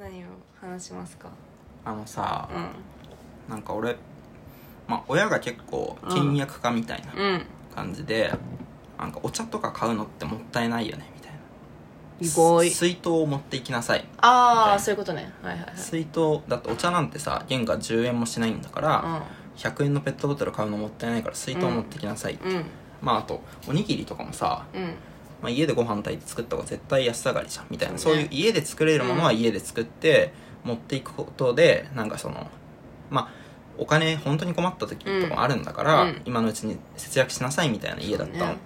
何を話しますか？あのさうなんか俺まあ親が結構倹約家みたいなうん。感じで、なんかお茶とか買うのってもったいないよねみたいな。意外水筒を持っていきなさい。ああそういうことね。はいはいはい。水筒だってお茶なんてさ原価10円もしないんだから、100円のペットボトル買うのもったいないから水筒を持ってきなさい、うんうん。まああとおにぎりとかもさ、うんまあ、家でご飯炊いて作った方が絶対安上がりじゃんみたいなそういう家で作れるものは家で作って持っていくことでなんかそのまあお金本当に困った時とかもあるんだから、うん。今のうちに節約しなさいみたいな家だったの、ね。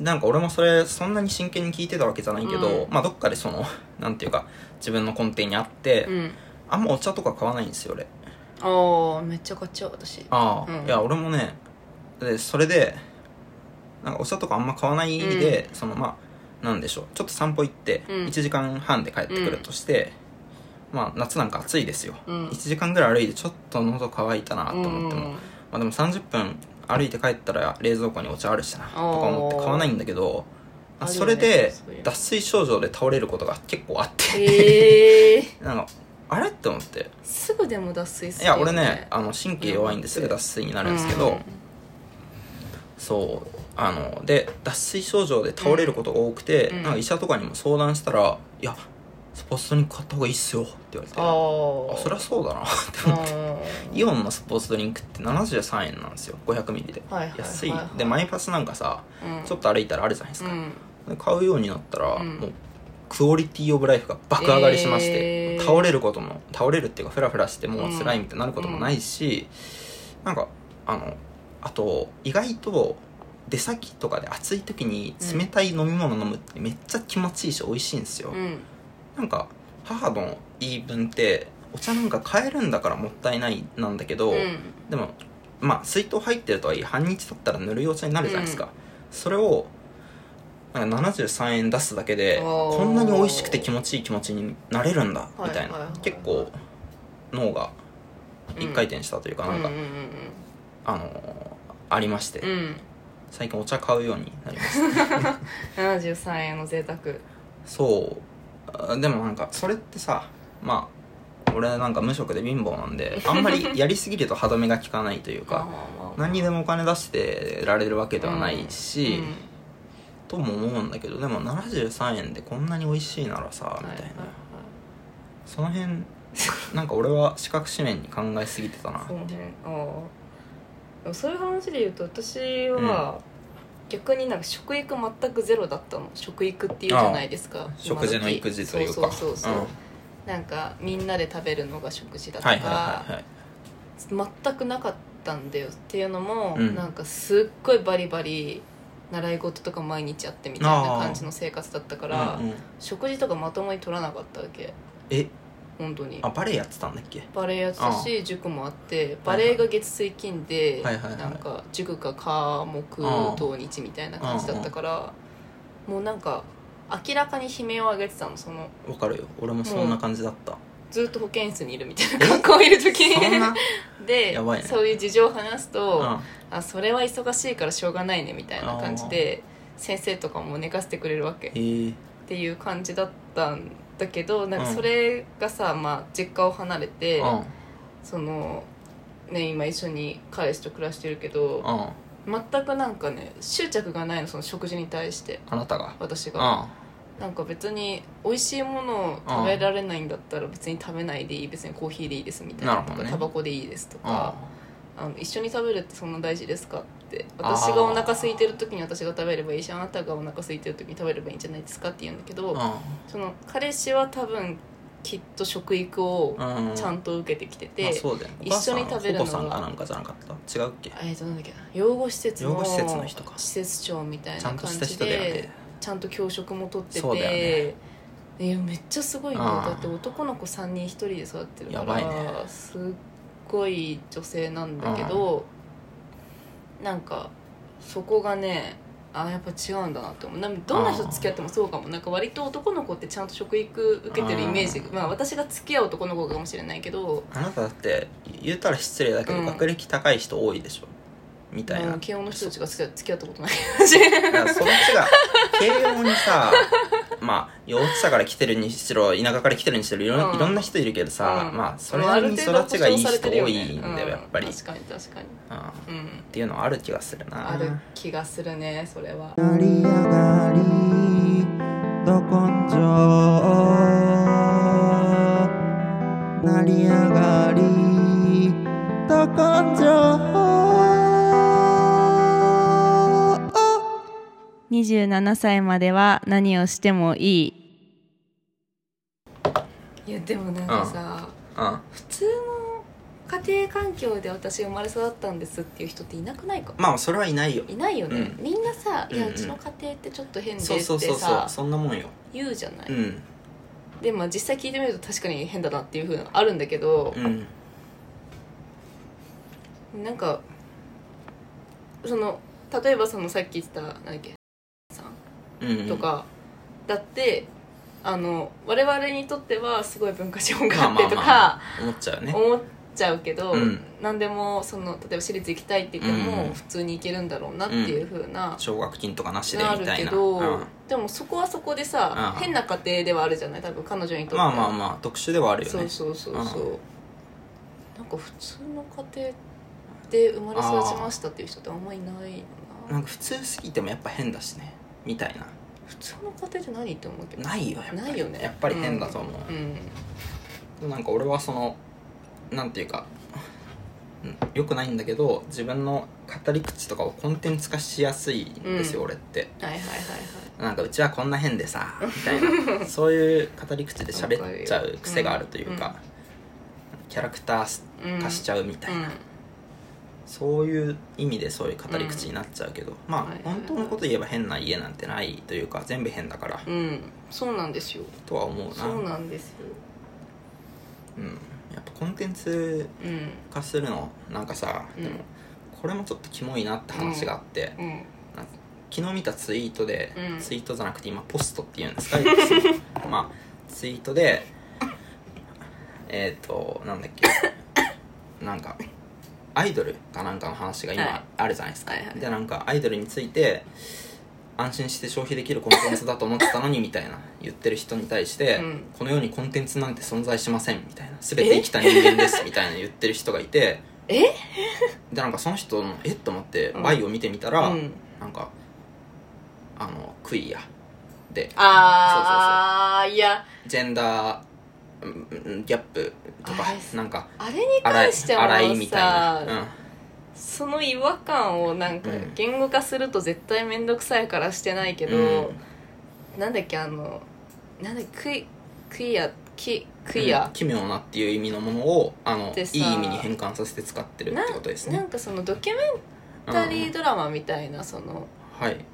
なんか俺もそれそんなに真剣に聞いてたわけじゃないけど、うん。まあどっかでそのなんていうか自分の根底にあって、うん。うんあんまお茶とか買わないんですよ俺。ああめっちゃ買っちゃう私。ああ、うん。いや俺もねでそれでなんかお茶とかあんま買わないで、そのまあなんでしょう。ちょっと散歩行ってうん。1時間半で帰ってくるとして、まあ夏なんか暑いですよ、うん。1時間ぐらい歩いてちょっと喉乾いたなと思っても、うん。まあでも30分歩いて帰ったら冷蔵庫にお茶あるしなとか思って買わないんだけどそれで脱水症状で倒れることが結構あって、へえ なんかあれって思って。すぐでも脱水すいるよや俺ねあの神経弱いんですぐ脱水になるんですけど、そうあので脱水症状で倒れることが多くて、うん。なんか医者とかにも相談したら「いやスポーツドリンク買った方がいいっすよ」って言われてあそりゃそうだなって思って。イオンのスポーツドリンクって73円なんですよ500ミリで。はいはい安い。でマイパスなんかさうん。ちょっと歩いたらあるじゃないですか、うん。で買うようになったら、うん。もうクオリティオブライフが爆上がりしまして、えー。倒れることも倒れるっていうかフラフラしてもう辛いみたいになることもないし、なんかあのあと意外と出先とかで暑い時に冷たい飲み物飲むってめっちゃ気持ちいいし美味しいんですよ、うん。なんか母の言い分ってお茶なんか買えるんだからもったいないなんだけど、うん。でもまあ水筒入ってるとはいえ半日経ったらぬるいお茶になるじゃないですか、それをなんか73円出すだけでこんなに美味しくて気持ちいい気持ちになれるんだみたいな、はいはいはい。結構脳が一回転したというか、なんか、うんうんあのーありまして、うんうん最近お茶買うようになりました。73円の贅沢。そう。あでもなんかそれってさまあ俺なんか無職で貧乏なんであんまりやりすぎると歯止めが効かないというか 何にでもお金出してられるわけではないし、とも思うんだけどでも73円でこんなに美味しいならさみたいな、その辺なんか俺は四角紙面に考えすぎてたな。そああそういう話で言うと私は、逆になんか食育全くゼロだったの。食育っていうじゃないですか。食事の育児というか。そうそうそうそう、うん。なんかみんなで食べるのが食事だとか、はいはいはいはい。全くなかったんだよっていうのも、うん。なんかすっごいバリバリ習い事とか毎日やってみたいな感じの生活だったから、うんうん。食事とかまともに取らなかったわけ。え本当に。あバレエやってたんだっけ？バレエやってたし塾もあってバレエが月水金で、はいはいはいなんか塾か科目うん土日みたいな感じだったから、もうなんか明らかに悲鳴を上げてたのその。わかるよ。俺もそんな感じだった、ずっと保健室にいるみたいな学校いる時そんな？で、やばいね。そういう事情を話すと、うんあそれは忙しいからしょうがないねみたいな感じで先生とかも寝かせてくれるわけ。っえ。ー、ていう感じだったんだけどなんかうん。それがさ、まあ、実家を離れて、うん。そのね今一緒に彼氏と暮らしてるけどうん。全くなんかね執着がないのその食事に対して。あなたが？私が。うん。なんか別に美味しいものを食べられないんだったら別に食べないでいい別にコーヒーでいいですみたいな。とかタバコでいいですとうん。かあの一緒に食べるってそんな大事ですかって。私がお腹空いてる時に私が食べればいいしあなたがお腹空いてる時に食べればいいんじゃないですかって言うんだけど、その彼氏は多分きっと食育をうんちゃんと受けてきてて、まあ、そうだよね。一緒に食べるのがさんかなんかじゃなかった？違うっけ？えっとなんだっけな養護施設の施設の人か。施設長みたいなん感じでね。ちゃんと教職も取ってて、いやめっちゃすごいねうんだって男の子3人1人で育ってるから、やばいね。すっごい女性なんだけど、なんかそこがねあやっぱ違うんだなって思う。などんな人と付き合ってもそうかも。なんか割と男の子ってちゃんと食育受けてるイメージ。まあ私が付き合う男の子かもしれないけど。あなただって言ったら失礼だけど、うん。学歴高い人多いでしょ？みたいな、慶応の人たちが付き合ったことない。そっちが。慶応にさ まあ幼稚者から来てるにしろ田舎から来てるにしろいろ,、うん。いろんな人いるけどさ、うん。まあそれなりに育ちがいい人多いんだよやっぱり、うん。確かに確かに。うん。っうん。ていうのはある気がするな。ある気がするねそれは。成り上がり27歳までは何をしてもいい。いやでもなんかさ、うん。普通の家庭環境で私生まれ育ったんですっていう人っていなくないか？まあそれはいないよ。いないよね、うん。みんなさ「いやうんうん。うちの家庭ってちょっと変で」ってそうそうそうそう。さそんなもんよ。言うじゃない、うん。でまあ実際聞いてみると確かに変だなっていうふうのあるんだけどう、ん。なんかその例えばそのさっき言ってたなんだっけ？とかだって、あの我々にとってはすごい文化資本まがあってとか思っちゃうね。思っちゃうけど、うん。何でもその例えば私立行きたいって言ってうんも普通に行けるんだろうなっていうふうな、奨学金とかなしでみたいな。けど、うん。でもそこはそこでさ、うん。変な家庭ではあるじゃない？多分彼女にとって。まはあまあまあ特殊ではあるよね。そうそうそうそう、うん。なんか普通の家庭で生まれ育ちましたっていう人ってあんまりいないな。なんか普通すぎてもやっぱ変だしねみたいな。普通の家庭って何って思うけど。ないよやっぱり。ないよね。やっぱり変だと思う、うん。なんか俺はそのなんていうかうんよくないんだけど自分の語り口とかをコンテンツ化しやすいんですよ、うん。俺って。はいはいはいなんかうちはこんな変でさ みたいな。そういう語り口で喋っちゃう癖があるというか、うん。キャラクターはいはい化しちゃうみたいな、そういう意味でそういう語り口になっちゃうけど、まあ、はいはいはい。本当のこと言えば変な家なんてないというか全部変だから、うん、うん、そうなんですよ。とは思うな。そうなんですよ。うん、やっぱコンテンツうん化するのなんかさ、うん。でもこれもちょっとキモいなって話があって、うん。昨日見たツイートで、うん。ツイートじゃなくて今ポストっていうんですか？まあツイートでえっ、となんだっけ？なんかアイドルかなんかの話がはい。今あるじゃないですか、はいはい。でなんかアイドルについて安心して消費できるコンテンツだと思ってたのにみたいな言ってる人に対して、うん。この世にコンテンツなんて存在しませんみたいな全て生きた人間ですみたいな言ってる人がいて え？でなんかその人のえ？っと思ってうん。バイを見てみたら、うん。なんかあのクイアで。ああいや。ジェンダーギャップとかなんかあれに関しては荒いみたいさ、な、その違和感をなんかうん。言語化すると絶対面倒くさいからしてないけど、うん。なんだっけあのなんだっけクイクイアキクうんイアうん、奇妙なっていう意味のものをあのいい意味に変換させて使ってるってことですね。なんかそのドキュメンタリードラマみたいなそのはい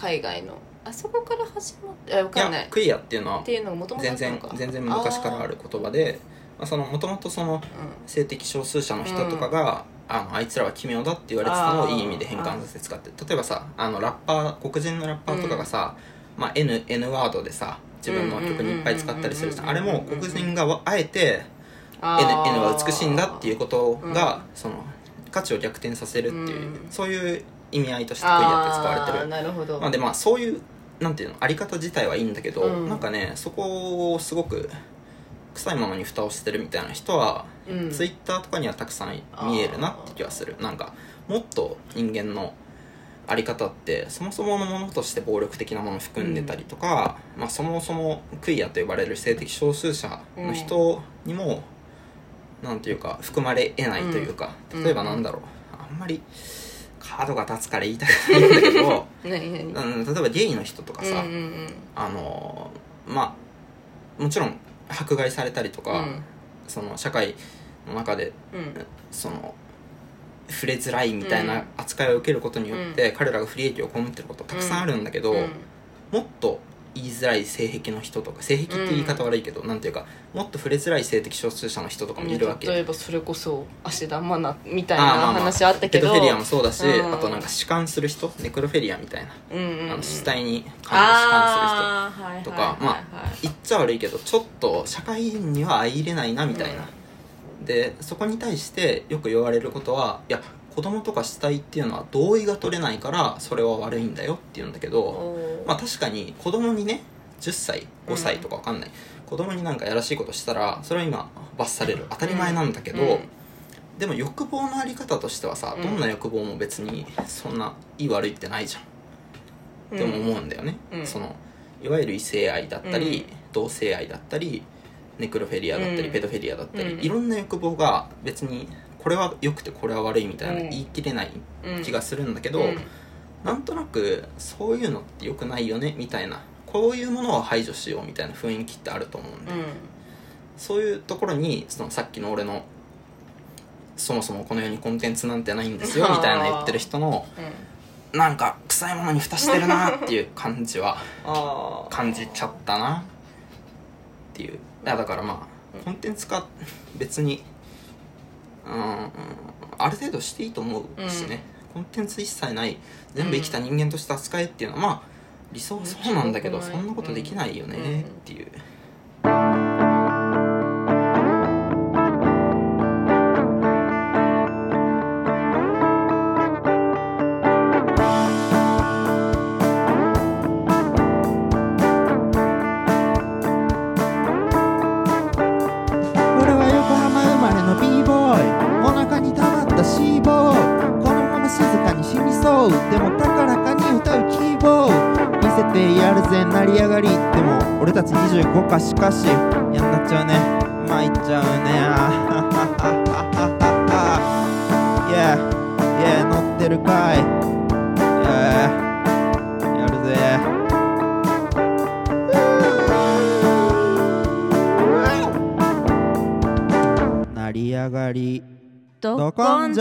海外の。あそこから始まってあ分いかんない。やクイアっていうのはっていうのがもともとあ全然全然昔からある言葉でまあそのもともとその性的少数者の人とかが、あのあいつらは奇妙だって言われてたのをいい意味で変換させて使って例えばさあのラッパー黒人のラッパーとかがさ、まあ、N, N ワードでさ自分の曲にいっぱい使ったりするじゃん。あれも黒人がわあえて N, N は美しいんだっていうことが、うん。その価値を逆転させるっていう、うん。そういう意味合いとしてクイアって使われてる。なるほど、まあでまあそういうなんていうのあり方自体はいいんだけど、うん。なんかねそこをすごく臭いものに蓋をしてるみたいな人は、うん。ツイッターとかにはたくさん見えるなって気はする。なんかもっと人間のあり方ってそもそものものとして暴力的なものを含んでたりとか、まあ、そもそもクイアと呼ばれる性的少数者の人にも、なんていうか含まれえないというか、うん。例えばなんだろう。あんまりカードが立つから言いたくないんだけど 例えばゲイの人とかさ、うんうんあのーまあもちろん迫害されたりとか、うん。その社会の中でうん。その触れづらいみたいな扱いを受けることによって、彼らが不利益を被ってることたくさんあるんだけど、うん。もっと言いづらい性癖の人とか性癖って言い方悪いけど、なんていうかもっと触れづらい性的少数者の人とかもいるわけ。例えばそれこそ芦田愛菜みたいな話あったけど。ペドフェリアもそうだし、うん。あとなんか弛緩する人ネクロフェリアみたいな、うんうんうん。あの死体に弛緩する人とか。まあ言っちゃ悪いけどちょっと社会には相入れないなみたいな、でそこに対してよく言われることはいや子供とか死体っていうのは同意が取れないからそれは悪いんだよって言うんだけど、まあ確かに子供にね10歳5歳とか分かんない、子供になんかやらしいことしたらそれは今罰される。当たり前なんだけど、うんでも欲望のあり方としてはさ、うん。どんな欲望も別にそんないい悪いってないじゃん。っても思うんだよね、うん。そのいわゆる異性愛だったり、うん。同性愛だったりネクロフェリアだったり、うん。ペドフェリアだったり、うん。いろんな欲望が別にこれは良くてこれは悪いみたいなうん。言い切れないうん気がするんだけど、うん。なんとなくそういうのって良くないよねみたいなこういうものを排除しようみたいな雰囲気ってあると思うんで、そういうところにそのさっきの俺のそもそもこの世にコンテンツなんてないんですよみたいな言ってる人のうん。なんか臭いものに蓋してるなっていう感じは感じちゃったなっていう。いやだからまあコンテンツ化別にうんある程度していいと思うしね、コンテンツ一切ない全部生きた人間として扱えっていうのはまあ理想はそうなんだけどうん。そんなことできないよねっていう、たち25かしかしやんなっちゃうね。参っちゃうね。あはははははは Yeah Yeah 乗ってるかい。やるぜ。成り上がり。どど根性